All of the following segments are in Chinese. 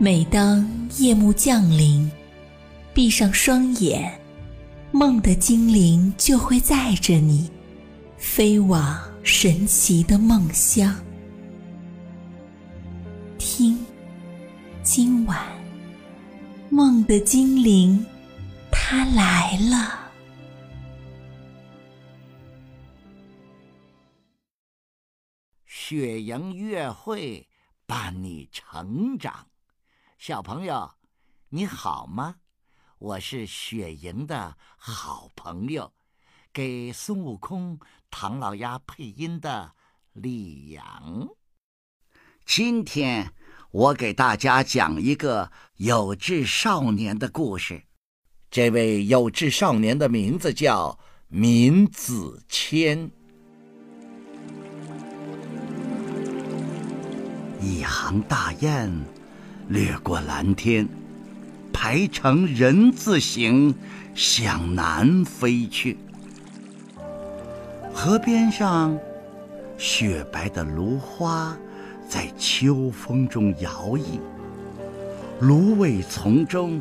每当夜幕降临，闭上双眼，梦的精灵就会载着你，飞往神奇的梦乡。听，今晚梦的精灵，它来了。雪莹月会伴你成长，小朋友，你好吗？我是雪莹的好朋友，给孙悟空、唐老鸭配音的李阳。今天我给大家讲一个有志少年的故事。这位有志少年的名字叫闵子骞。一行大雁掠过蓝天，排成人字形向南飞去。河边上，雪白的芦花在秋风中摇曳。芦苇丛中，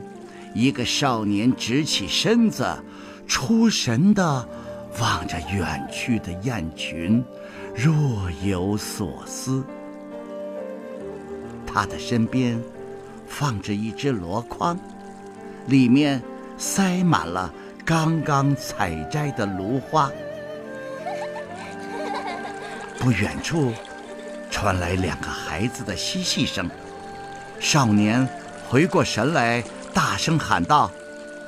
一个少年直起身子，出神地望着远去的雁群，若有所思。他的身边放着一只箩筐，里面塞满了刚刚采摘的芦花。不远处传来两个孩子的嬉戏声，少年回过神来，大声喊道：“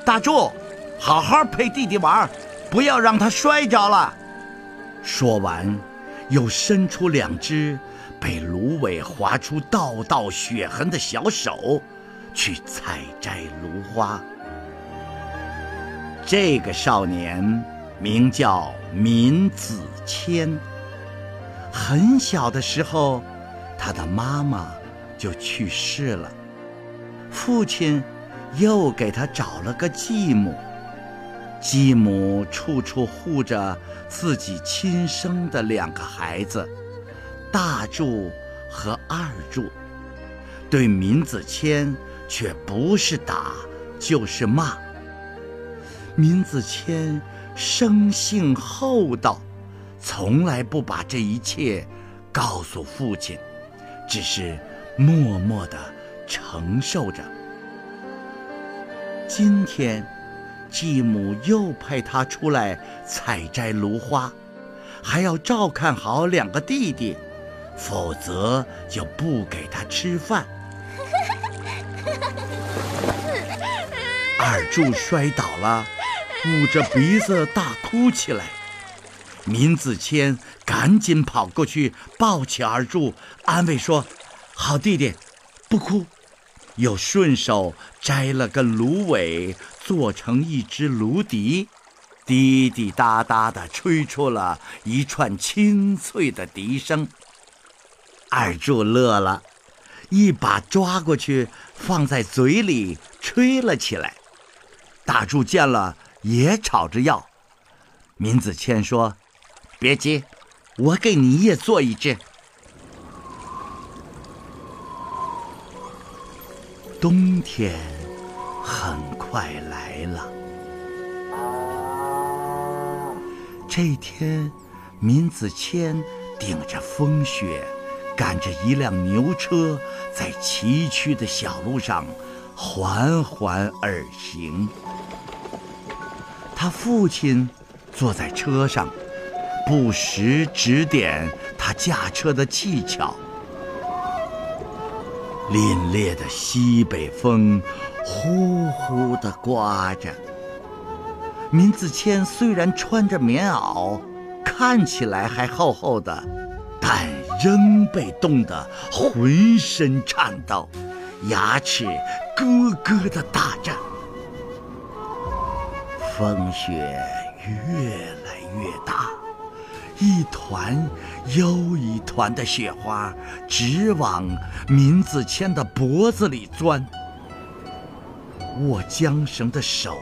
大柱，好好陪弟弟玩，不要让他摔着了。”说完，又伸出两只。被芦苇划出道道血痕的小手，去采摘芦花。这个少年名叫闵子骞。很小的时候，他的妈妈就去世了，父亲又给他找了个继母。继母处处护着自己亲生的两个孩子。大柱和二柱对闵子骞却不是打就是骂。闵子骞生性厚道，从来不把这一切告诉父亲，只是默默地承受着。今天，继母又派他出来采摘芦花，还要照看好两个弟弟。否则就不给他吃饭。二柱摔倒了，捂着鼻子大哭起来。闵子骞赶紧跑过去抱起二柱，安慰说：“好弟弟，不哭。”又顺手摘了个芦苇，做成一只芦笛，滴滴答答地吹出了一串清脆的笛声。二柱乐了，一把抓过去，放在嘴里吹了起来。大柱见了，也吵着要。闵子骞说：“别急，我给你也做一只。”冬天很快来了。这天，闵子骞顶着风雪。赶着一辆牛车，在崎岖的小路上缓缓而行。他父亲坐在车上，不时指点他驾车的技巧。凛冽的西北风呼呼地刮着。闵子骞虽然穿着棉袄，看起来还厚厚的，但……仍被冻得浑身颤抖，牙齿咯咯的打着。风雪越来越大，一团又一团的雪花直往闵子骞的脖子里钻。握缰绳的手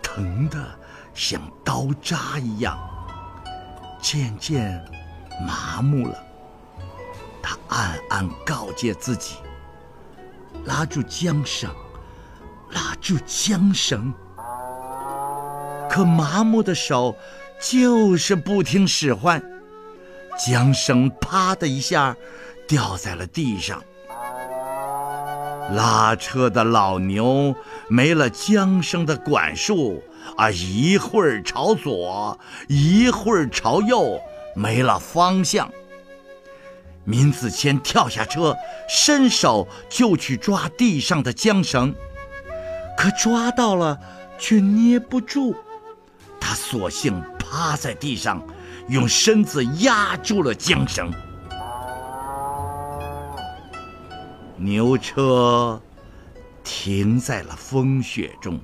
疼得像刀扎一样，渐渐麻木了。他暗暗告诫自己：拉住缰绳，拉住缰绳。可麻木的手就是不听使唤，缰绳啪的一下掉在了地上。拉车的老牛没了缰绳的管束啊，一会儿朝左，一会儿朝右，没了方向。闵子骞跳下车，伸手就去抓地上的缰绳，可抓到了却捏不住，他索性趴在地上，用身子压住了缰绳。牛车停在了风雪中。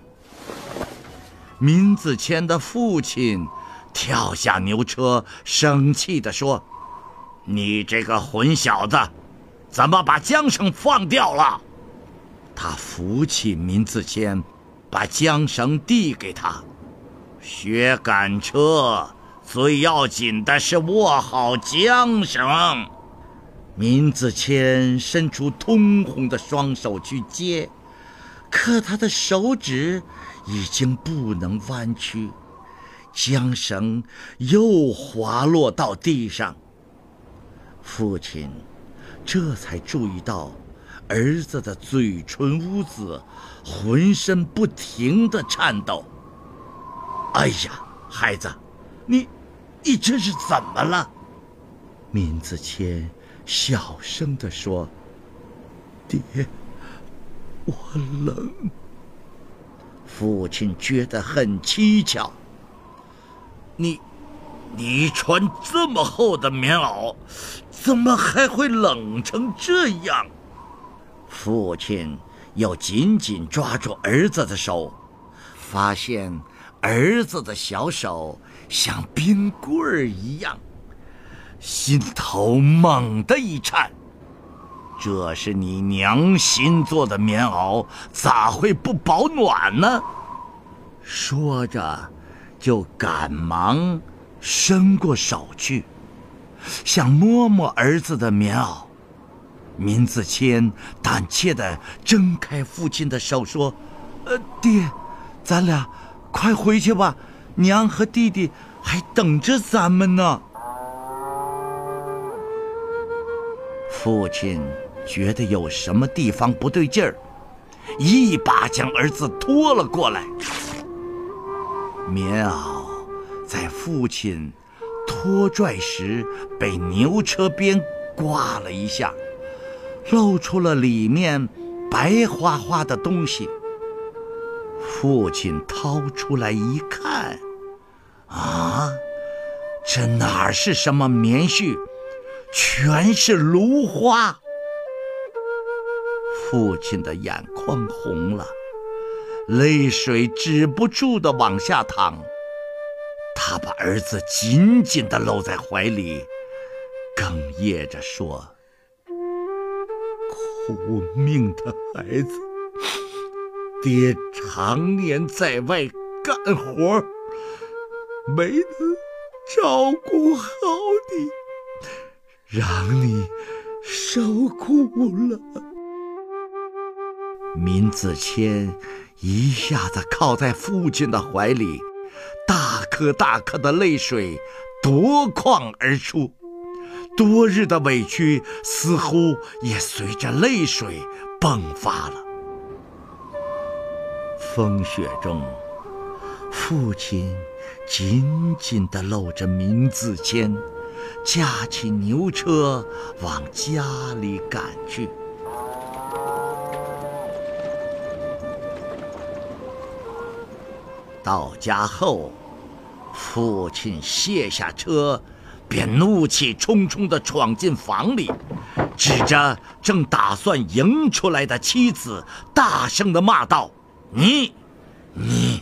闵子骞的父亲跳下牛车，生气地说：“你这个混小子，怎么把缰绳放掉了？”他扶起闵子骞，把缰绳递给他。学赶车最要紧的是握好缰绳。闵子骞伸出通红的双手去接，可他的手指已经不能弯曲，缰绳又滑落到地上。父亲这才注意到，儿子的嘴唇污渍，浑身不停地颤抖。哎呀，孩子，你，你这是怎么了？闵子骞。小声地说：“爹，我冷。”父亲觉得很蹊跷。你，你穿这么厚的棉袄，怎么还会冷成这样？父亲又紧紧抓住儿子的手，发现儿子的小手像冰棍儿一样。心头猛地一颤，这是你娘新做的棉袄，咋会不保暖呢？说着，就赶忙伸过手去，想摸摸儿子的棉袄。闵子骞胆怯的挣开父亲的手，说：“呃，爹，咱俩快回去吧，娘和弟弟还等着咱们呢。”父亲觉得有什么地方不对劲儿，一把将儿子拖了过来。棉袄在父亲拖拽时被牛车边刮了一下，露出了里面白花花的东西。父亲掏出来一看，啊，这哪是什么棉絮？全是芦花，父亲的眼眶红了，泪水止不住的往下淌。他把儿子紧紧的搂在怀里，哽咽着说：“苦命的孩子，爹常年在外干活，没能照顾好你。”让你受苦了。闵子骞一下子靠在父亲的怀里，大颗大颗的泪水夺眶而出，多日的委屈似乎也随着泪水迸发了。风雪中，父亲紧紧地搂着闵子骞。驾起牛车往家里赶去。到家后，父亲卸下车，便怒气冲冲地闯进房里，指着正打算迎出来的妻子，大声地骂道：“你，你，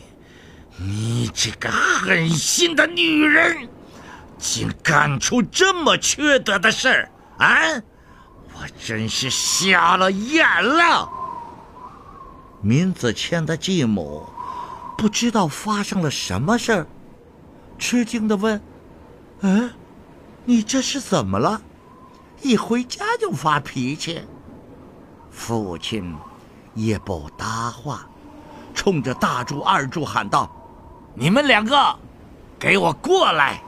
你这个狠心的女人！”竟干出这么缺德的事儿啊！我真是瞎了眼了。闵子骞的继母不知道发生了什么事儿，吃惊的问：“嗯，你这是怎么了？一回家就发脾气？”父亲也不答话，冲着大柱、二柱喊道：“你们两个，给我过来！”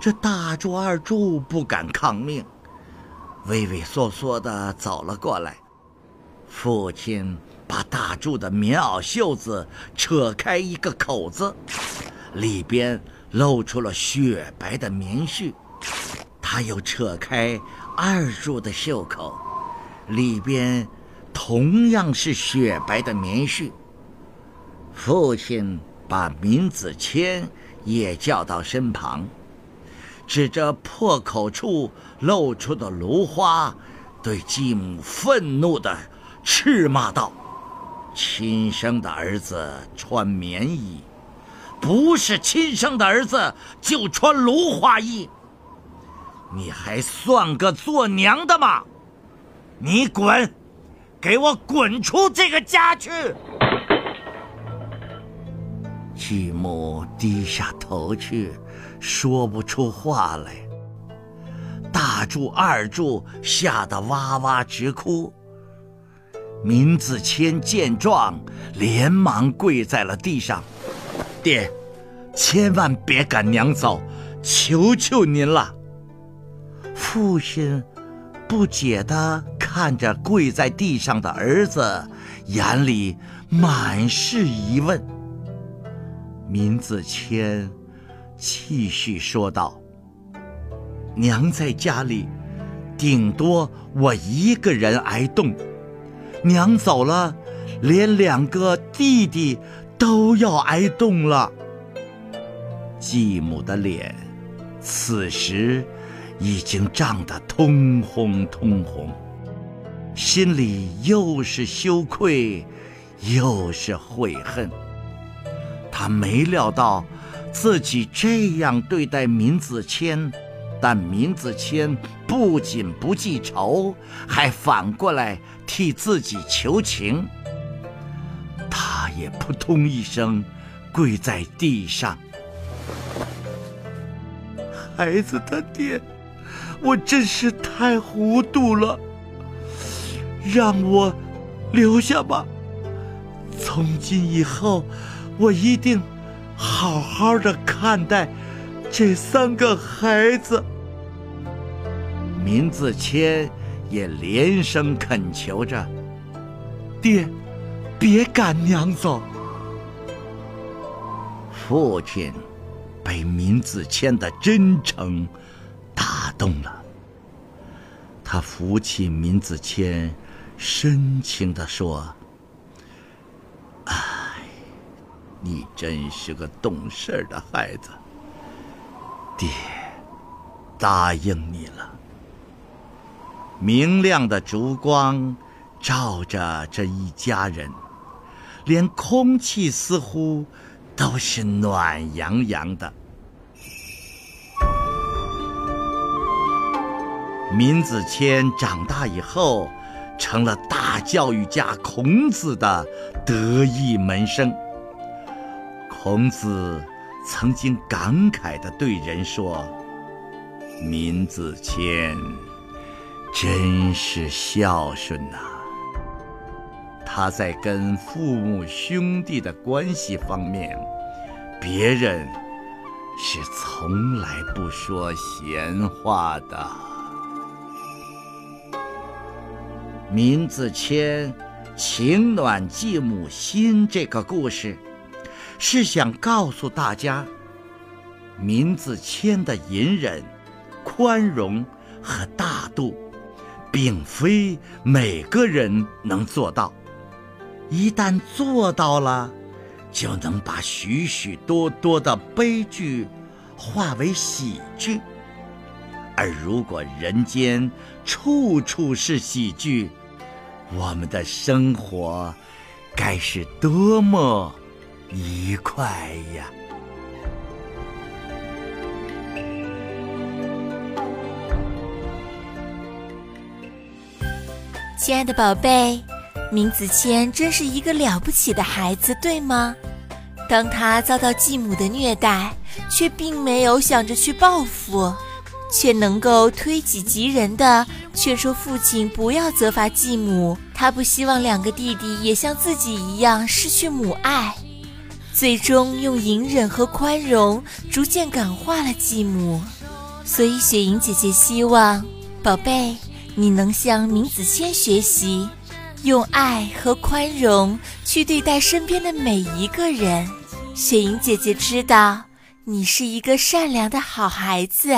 这大柱、二柱不敢抗命，畏畏缩缩地走了过来。父亲把大柱的棉袄袖子扯开一个口子，里边露出了雪白的棉絮。他又扯开二柱的袖口。里边同样是雪白的棉絮。父亲把闵子骞也叫到身旁，指着破口处露出的芦花，对继母愤怒地斥骂道：“亲生的儿子穿棉衣，不是亲生的儿子就穿芦花衣。你还算个做娘的吗？”你滚，给我滚出这个家去！继母低下头去，说不出话来。大柱、二柱吓得哇哇直哭。闵子骞见状，连忙跪在了地上：“爹，千万别赶娘走，求求您了。”父亲不解的。看着跪在地上的儿子，眼里满是疑问。闵子骞继续说道：“娘在家里，顶多我一个人挨冻；娘走了，连两个弟弟都要挨冻了。”继母的脸，此时已经涨得通红通红。心里又是羞愧，又是悔恨。他没料到自己这样对待闵子骞，但闵子骞不仅不记仇，还反过来替自己求情。他也扑通一声跪在地上：“孩子他爹，我真是太糊涂了。”让我留下吧。从今以后，我一定好好的看待这三个孩子。闵子骞也连声恳求着：“爹，别赶娘走。”父亲被闵子骞的真诚打动了，他扶起闵子骞。深情地说：“哎，你真是个懂事的孩子。爹，答应你了。”明亮的烛光照着这一家人，连空气似乎都是暖洋洋的。闵子骞长大以后。成了大教育家孔子的得意门生。孔子曾经感慨地对人说：“闵子骞真是孝顺呐！他在跟父母兄弟的关系方面，别人是从来不说闲话的。”闵子骞情暖继母心这个故事，是想告诉大家，闵子骞的隐忍、宽容和大度，并非每个人能做到。一旦做到了，就能把许许多多的悲剧化为喜剧。而如果人间处处是喜剧，我们的生活该是多么愉快呀！亲爱的宝贝，闵子骞真是一个了不起的孩子，对吗？当他遭到继母的虐待，却并没有想着去报复，却能够推己及人的劝说父亲不要责罚继母。他不希望两个弟弟也像自己一样失去母爱，最终用隐忍和宽容逐渐感化了继母。所以雪莹姐姐希望宝贝你能向明子谦学习，用爱和宽容去对待身边的每一个人。雪莹姐姐知道你是一个善良的好孩子。